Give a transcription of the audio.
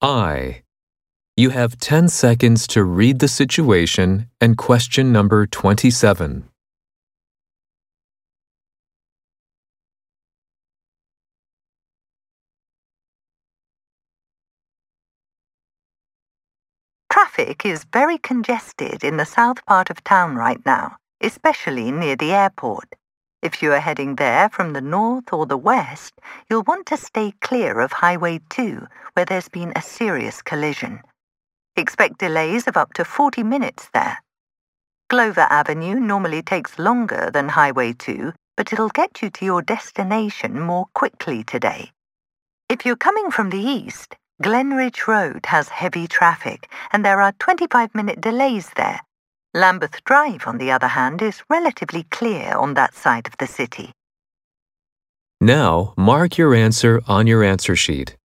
I. You have 10 seconds to read the situation and question number 27. Traffic is very congested in the south part of town right now, especially near the airport. If you are heading there from the north or the west, you'll want to stay clear of Highway 2, where there's been a serious collision. Expect delays of up to 40 minutes there. Glover Avenue normally takes longer than Highway 2, but it'll get you to your destination more quickly today. If you're coming from the east, Glenridge Road has heavy traffic, and there are 25 minute delays there. Lambeth Drive, on the other hand, is relatively clear on that side of the city. Now, mark your answer on your answer sheet.